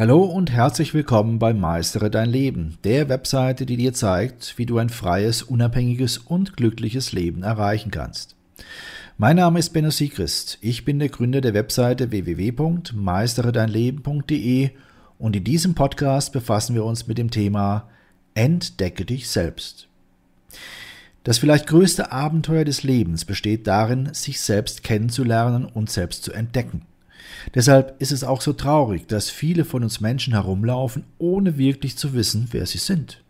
Hallo und herzlich willkommen bei Meistere dein Leben, der Webseite, die dir zeigt, wie du ein freies, unabhängiges und glückliches Leben erreichen kannst. Mein Name ist Benno Siegrist. Ich bin der Gründer der Webseite www.meisteredeinleben.de und in diesem Podcast befassen wir uns mit dem Thema Entdecke dich selbst. Das vielleicht größte Abenteuer des Lebens besteht darin, sich selbst kennenzulernen und selbst zu entdecken. Deshalb ist es auch so traurig, dass viele von uns Menschen herumlaufen, ohne wirklich zu wissen, wer sie sind.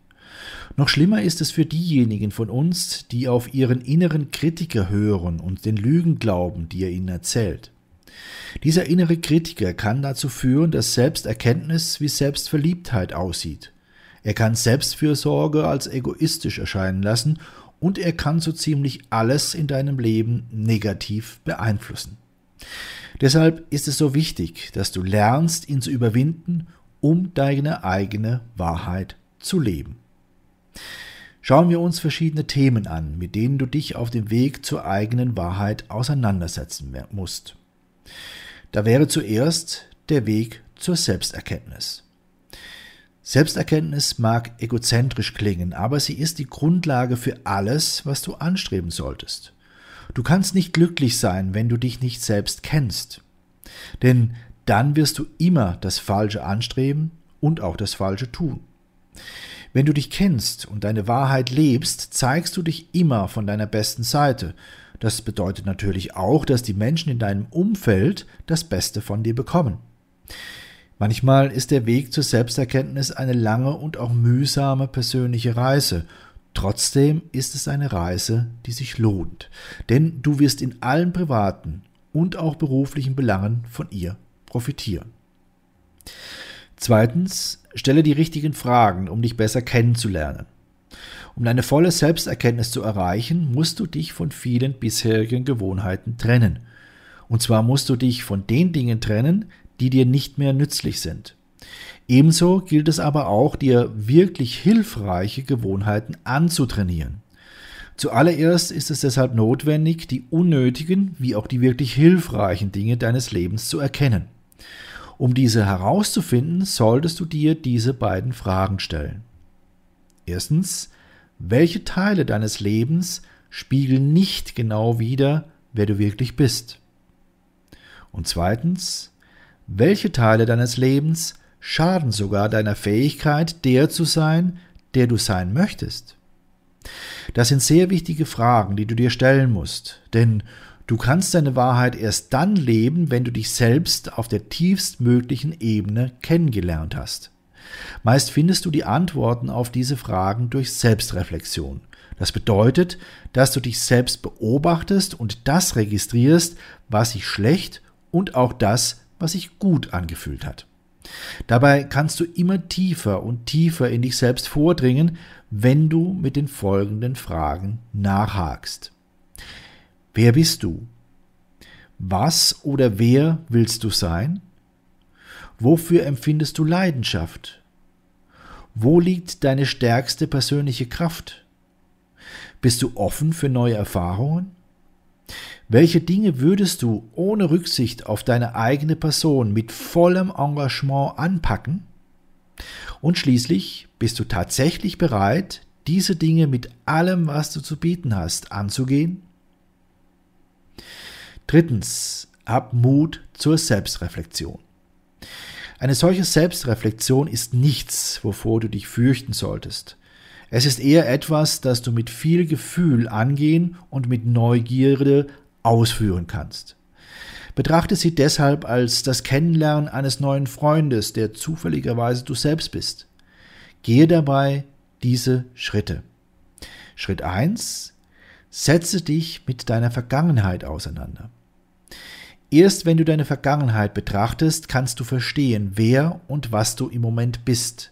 Noch schlimmer ist es für diejenigen von uns, die auf ihren inneren Kritiker hören und den Lügen glauben, die er ihnen erzählt. Dieser innere Kritiker kann dazu führen, dass Selbsterkenntnis wie Selbstverliebtheit aussieht. Er kann Selbstfürsorge als egoistisch erscheinen lassen und er kann so ziemlich alles in deinem Leben negativ beeinflussen. Deshalb ist es so wichtig, dass du lernst, ihn zu überwinden, um deine eigene Wahrheit zu leben. Schauen wir uns verschiedene Themen an, mit denen du dich auf dem Weg zur eigenen Wahrheit auseinandersetzen musst. Da wäre zuerst der Weg zur Selbsterkenntnis. Selbsterkenntnis mag egozentrisch klingen, aber sie ist die Grundlage für alles, was du anstreben solltest. Du kannst nicht glücklich sein, wenn du dich nicht selbst kennst. Denn dann wirst du immer das Falsche anstreben und auch das Falsche tun. Wenn du dich kennst und deine Wahrheit lebst, zeigst du dich immer von deiner besten Seite. Das bedeutet natürlich auch, dass die Menschen in deinem Umfeld das Beste von dir bekommen. Manchmal ist der Weg zur Selbsterkenntnis eine lange und auch mühsame persönliche Reise, Trotzdem ist es eine Reise, die sich lohnt, denn du wirst in allen privaten und auch beruflichen Belangen von ihr profitieren. Zweitens, stelle die richtigen Fragen, um dich besser kennenzulernen. Um deine volle Selbsterkenntnis zu erreichen, musst du dich von vielen bisherigen Gewohnheiten trennen. Und zwar musst du dich von den Dingen trennen, die dir nicht mehr nützlich sind. Ebenso gilt es aber auch, dir wirklich hilfreiche Gewohnheiten anzutrainieren. Zuallererst ist es deshalb notwendig, die unnötigen wie auch die wirklich hilfreichen Dinge deines Lebens zu erkennen. Um diese herauszufinden, solltest du dir diese beiden Fragen stellen. Erstens, welche Teile deines Lebens spiegeln nicht genau wider, wer du wirklich bist? Und zweitens, welche Teile deines Lebens schaden sogar deiner Fähigkeit, der zu sein, der du sein möchtest? Das sind sehr wichtige Fragen, die du dir stellen musst, denn du kannst deine Wahrheit erst dann leben, wenn du dich selbst auf der tiefstmöglichen Ebene kennengelernt hast. Meist findest du die Antworten auf diese Fragen durch Selbstreflexion. Das bedeutet, dass du dich selbst beobachtest und das registrierst, was sich schlecht und auch das, was sich gut angefühlt hat. Dabei kannst du immer tiefer und tiefer in dich selbst vordringen, wenn du mit den folgenden Fragen nachhakst. Wer bist du? Was oder wer willst du sein? Wofür empfindest du Leidenschaft? Wo liegt deine stärkste persönliche Kraft? Bist du offen für neue Erfahrungen? Welche Dinge würdest du ohne Rücksicht auf deine eigene Person mit vollem Engagement anpacken? Und schließlich bist du tatsächlich bereit, diese Dinge mit allem, was du zu bieten hast, anzugehen? Drittens, hab Mut zur Selbstreflexion. Eine solche Selbstreflexion ist nichts, wovor du dich fürchten solltest. Es ist eher etwas, das du mit viel Gefühl angehen und mit Neugierde ausführen kannst. Betrachte sie deshalb als das Kennenlernen eines neuen Freundes, der zufälligerweise du selbst bist. Gehe dabei diese Schritte. Schritt 1. Setze dich mit deiner Vergangenheit auseinander. Erst wenn du deine Vergangenheit betrachtest, kannst du verstehen, wer und was du im Moment bist.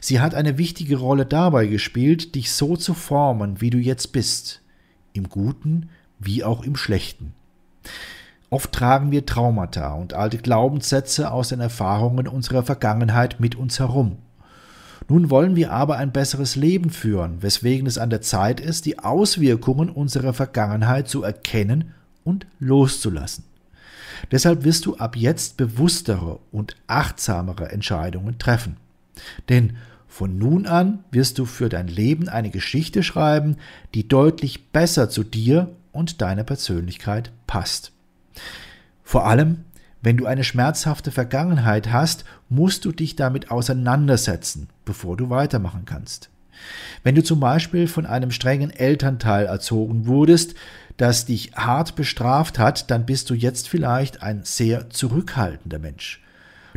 Sie hat eine wichtige Rolle dabei gespielt, dich so zu formen, wie du jetzt bist, im Guten wie auch im Schlechten. Oft tragen wir Traumata und alte Glaubenssätze aus den Erfahrungen unserer Vergangenheit mit uns herum. Nun wollen wir aber ein besseres Leben führen, weswegen es an der Zeit ist, die Auswirkungen unserer Vergangenheit zu erkennen und loszulassen. Deshalb wirst du ab jetzt bewusstere und achtsamere Entscheidungen treffen. Denn von nun an wirst du für dein Leben eine Geschichte schreiben, die deutlich besser zu dir und deiner Persönlichkeit passt. Vor allem, wenn du eine schmerzhafte Vergangenheit hast, musst du dich damit auseinandersetzen, bevor du weitermachen kannst. Wenn du zum Beispiel von einem strengen Elternteil erzogen wurdest, das dich hart bestraft hat, dann bist du jetzt vielleicht ein sehr zurückhaltender Mensch.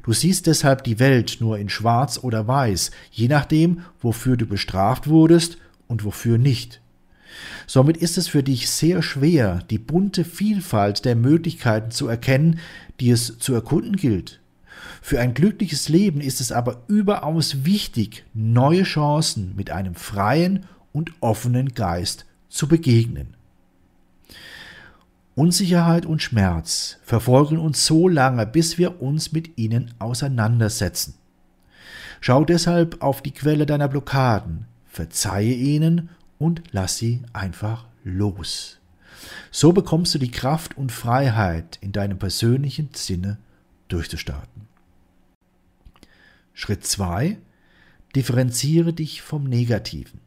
Du siehst deshalb die Welt nur in schwarz oder weiß, je nachdem, wofür du bestraft wurdest und wofür nicht. Somit ist es für dich sehr schwer, die bunte Vielfalt der Möglichkeiten zu erkennen, die es zu erkunden gilt. Für ein glückliches Leben ist es aber überaus wichtig, neue Chancen mit einem freien und offenen Geist zu begegnen. Unsicherheit und Schmerz verfolgen uns so lange, bis wir uns mit ihnen auseinandersetzen. Schau deshalb auf die Quelle deiner Blockaden, verzeihe ihnen und lass sie einfach los. So bekommst du die Kraft und Freiheit, in deinem persönlichen Sinne durchzustarten. Schritt 2. Differenziere dich vom Negativen.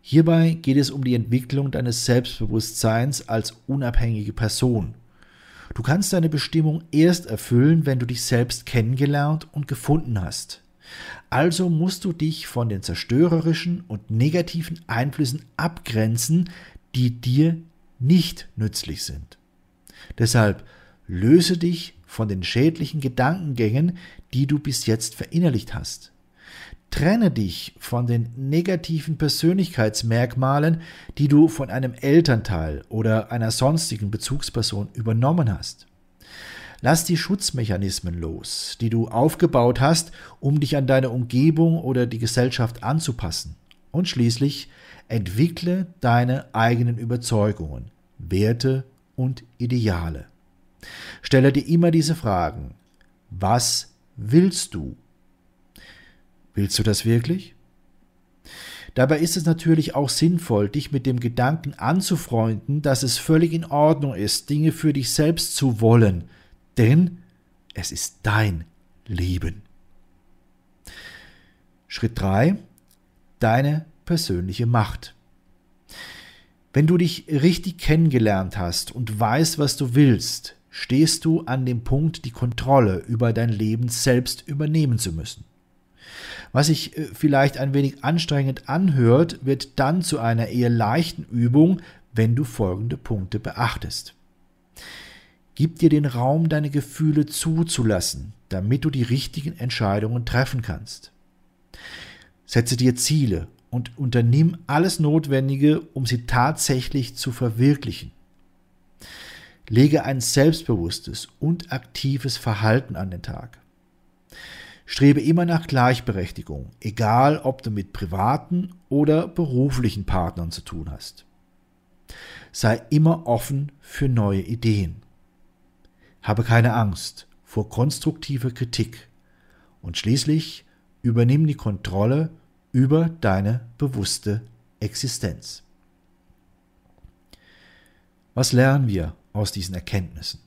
Hierbei geht es um die Entwicklung deines Selbstbewusstseins als unabhängige Person. Du kannst deine Bestimmung erst erfüllen, wenn du dich selbst kennengelernt und gefunden hast. Also musst du dich von den zerstörerischen und negativen Einflüssen abgrenzen, die dir nicht nützlich sind. Deshalb löse dich von den schädlichen Gedankengängen, die du bis jetzt verinnerlicht hast. Trenne dich von den negativen Persönlichkeitsmerkmalen, die du von einem Elternteil oder einer sonstigen Bezugsperson übernommen hast. Lass die Schutzmechanismen los, die du aufgebaut hast, um dich an deine Umgebung oder die Gesellschaft anzupassen. Und schließlich entwickle deine eigenen Überzeugungen, Werte und Ideale. Stelle dir immer diese Fragen. Was willst du? Willst du das wirklich? Dabei ist es natürlich auch sinnvoll, dich mit dem Gedanken anzufreunden, dass es völlig in Ordnung ist, Dinge für dich selbst zu wollen, denn es ist dein Leben. Schritt 3. Deine persönliche Macht. Wenn du dich richtig kennengelernt hast und weißt, was du willst, stehst du an dem Punkt, die Kontrolle über dein Leben selbst übernehmen zu müssen. Was sich äh, vielleicht ein wenig anstrengend anhört, wird dann zu einer eher leichten Übung, wenn du folgende Punkte beachtest. Gib dir den Raum, deine Gefühle zuzulassen, damit du die richtigen Entscheidungen treffen kannst. Setze dir Ziele und unternimm alles Notwendige, um sie tatsächlich zu verwirklichen. Lege ein selbstbewusstes und aktives Verhalten an den Tag. Strebe immer nach Gleichberechtigung, egal ob du mit privaten oder beruflichen Partnern zu tun hast. Sei immer offen für neue Ideen. Habe keine Angst vor konstruktiver Kritik und schließlich übernimm die Kontrolle über deine bewusste Existenz. Was lernen wir aus diesen Erkenntnissen?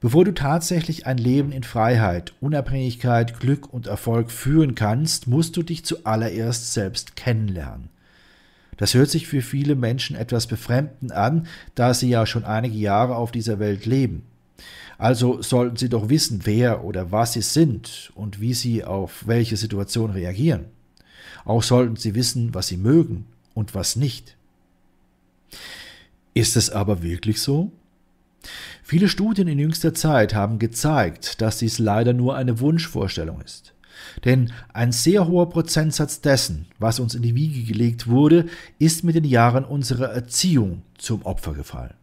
Bevor du tatsächlich ein Leben in Freiheit, Unabhängigkeit, Glück und Erfolg führen kannst, musst du dich zuallererst selbst kennenlernen. Das hört sich für viele Menschen etwas befremdend an, da sie ja schon einige Jahre auf dieser Welt leben. Also sollten sie doch wissen, wer oder was sie sind und wie sie auf welche Situation reagieren. Auch sollten sie wissen, was sie mögen und was nicht. Ist es aber wirklich so? Viele Studien in jüngster Zeit haben gezeigt, dass dies leider nur eine Wunschvorstellung ist. Denn ein sehr hoher Prozentsatz dessen, was uns in die Wiege gelegt wurde, ist mit den Jahren unserer Erziehung zum Opfer gefallen.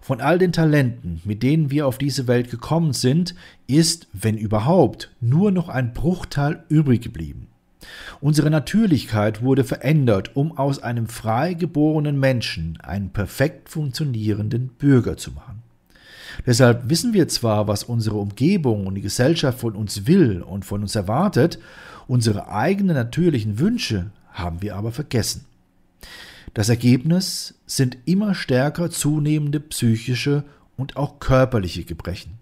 Von all den Talenten, mit denen wir auf diese Welt gekommen sind, ist, wenn überhaupt, nur noch ein Bruchteil übrig geblieben. Unsere Natürlichkeit wurde verändert, um aus einem frei geborenen Menschen einen perfekt funktionierenden Bürger zu machen. Deshalb wissen wir zwar, was unsere Umgebung und die Gesellschaft von uns will und von uns erwartet, unsere eigenen natürlichen Wünsche haben wir aber vergessen. Das Ergebnis sind immer stärker zunehmende psychische und auch körperliche Gebrechen.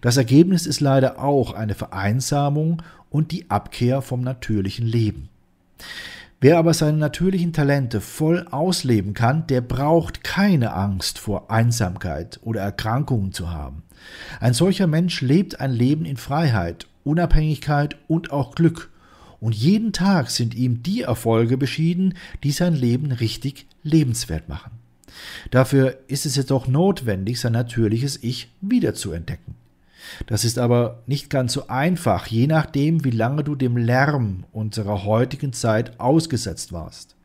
Das Ergebnis ist leider auch eine Vereinsamung und die Abkehr vom natürlichen Leben. Wer aber seine natürlichen Talente voll ausleben kann, der braucht keine Angst vor Einsamkeit oder Erkrankungen zu haben. Ein solcher Mensch lebt ein Leben in Freiheit, Unabhängigkeit und auch Glück, und jeden Tag sind ihm die Erfolge beschieden, die sein Leben richtig lebenswert machen. Dafür ist es jedoch notwendig, sein natürliches Ich wiederzuentdecken. Das ist aber nicht ganz so einfach, je nachdem, wie lange du dem Lärm unserer heutigen Zeit ausgesetzt warst.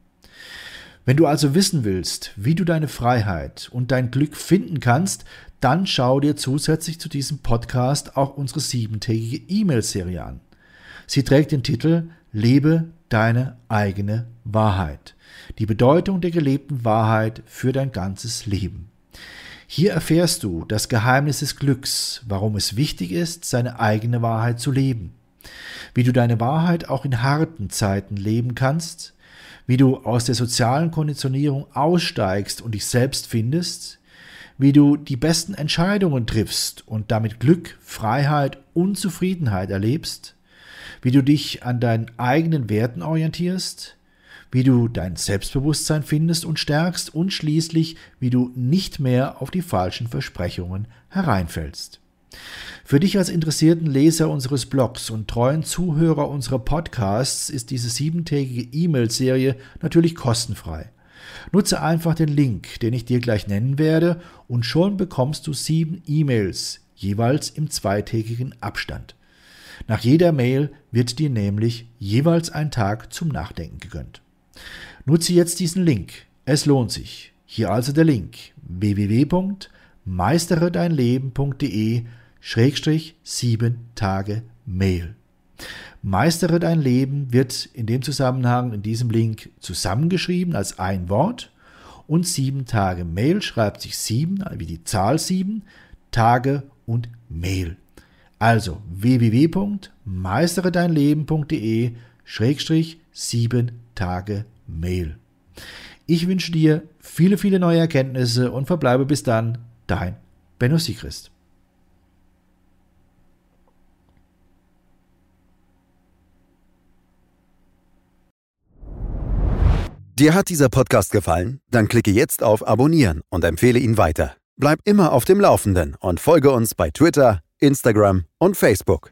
Wenn du also wissen willst, wie du deine Freiheit und dein Glück finden kannst, dann schau dir zusätzlich zu diesem Podcast auch unsere siebentägige E-Mail-Serie an. Sie trägt den Titel Lebe deine eigene Wahrheit. Die Bedeutung der gelebten Wahrheit für dein ganzes Leben. Hier erfährst du das Geheimnis des Glücks, warum es wichtig ist, seine eigene Wahrheit zu leben, wie du deine Wahrheit auch in harten Zeiten leben kannst, wie du aus der sozialen Konditionierung aussteigst und dich selbst findest, wie du die besten Entscheidungen triffst und damit Glück, Freiheit und Zufriedenheit erlebst, wie du dich an deinen eigenen Werten orientierst, wie du dein Selbstbewusstsein findest und stärkst und schließlich, wie du nicht mehr auf die falschen Versprechungen hereinfällst. Für dich als interessierten Leser unseres Blogs und treuen Zuhörer unserer Podcasts ist diese siebentägige E-Mail-Serie natürlich kostenfrei. Nutze einfach den Link, den ich dir gleich nennen werde, und schon bekommst du sieben E-Mails, jeweils im zweitägigen Abstand. Nach jeder Mail wird dir nämlich jeweils ein Tag zum Nachdenken gegönnt. Nutze jetzt diesen Link. Es lohnt sich. Hier also der Link www.meisteredeinleben.de Schrägstrich 7 Tage Mail. Meistere dein Leben wird in dem Zusammenhang in diesem Link zusammengeschrieben als ein Wort und sieben Tage Mail schreibt sich sieben, wie die Zahl sieben, Tage und Mail. Also www.meisteredeinleben.de Schrägstrich sieben Tage Mail. Ich wünsche dir viele, viele neue Erkenntnisse und verbleibe bis dann dein Benno Siegrist. Dir hat dieser Podcast gefallen? Dann klicke jetzt auf Abonnieren und empfehle ihn weiter. Bleib immer auf dem Laufenden und folge uns bei Twitter, Instagram und Facebook.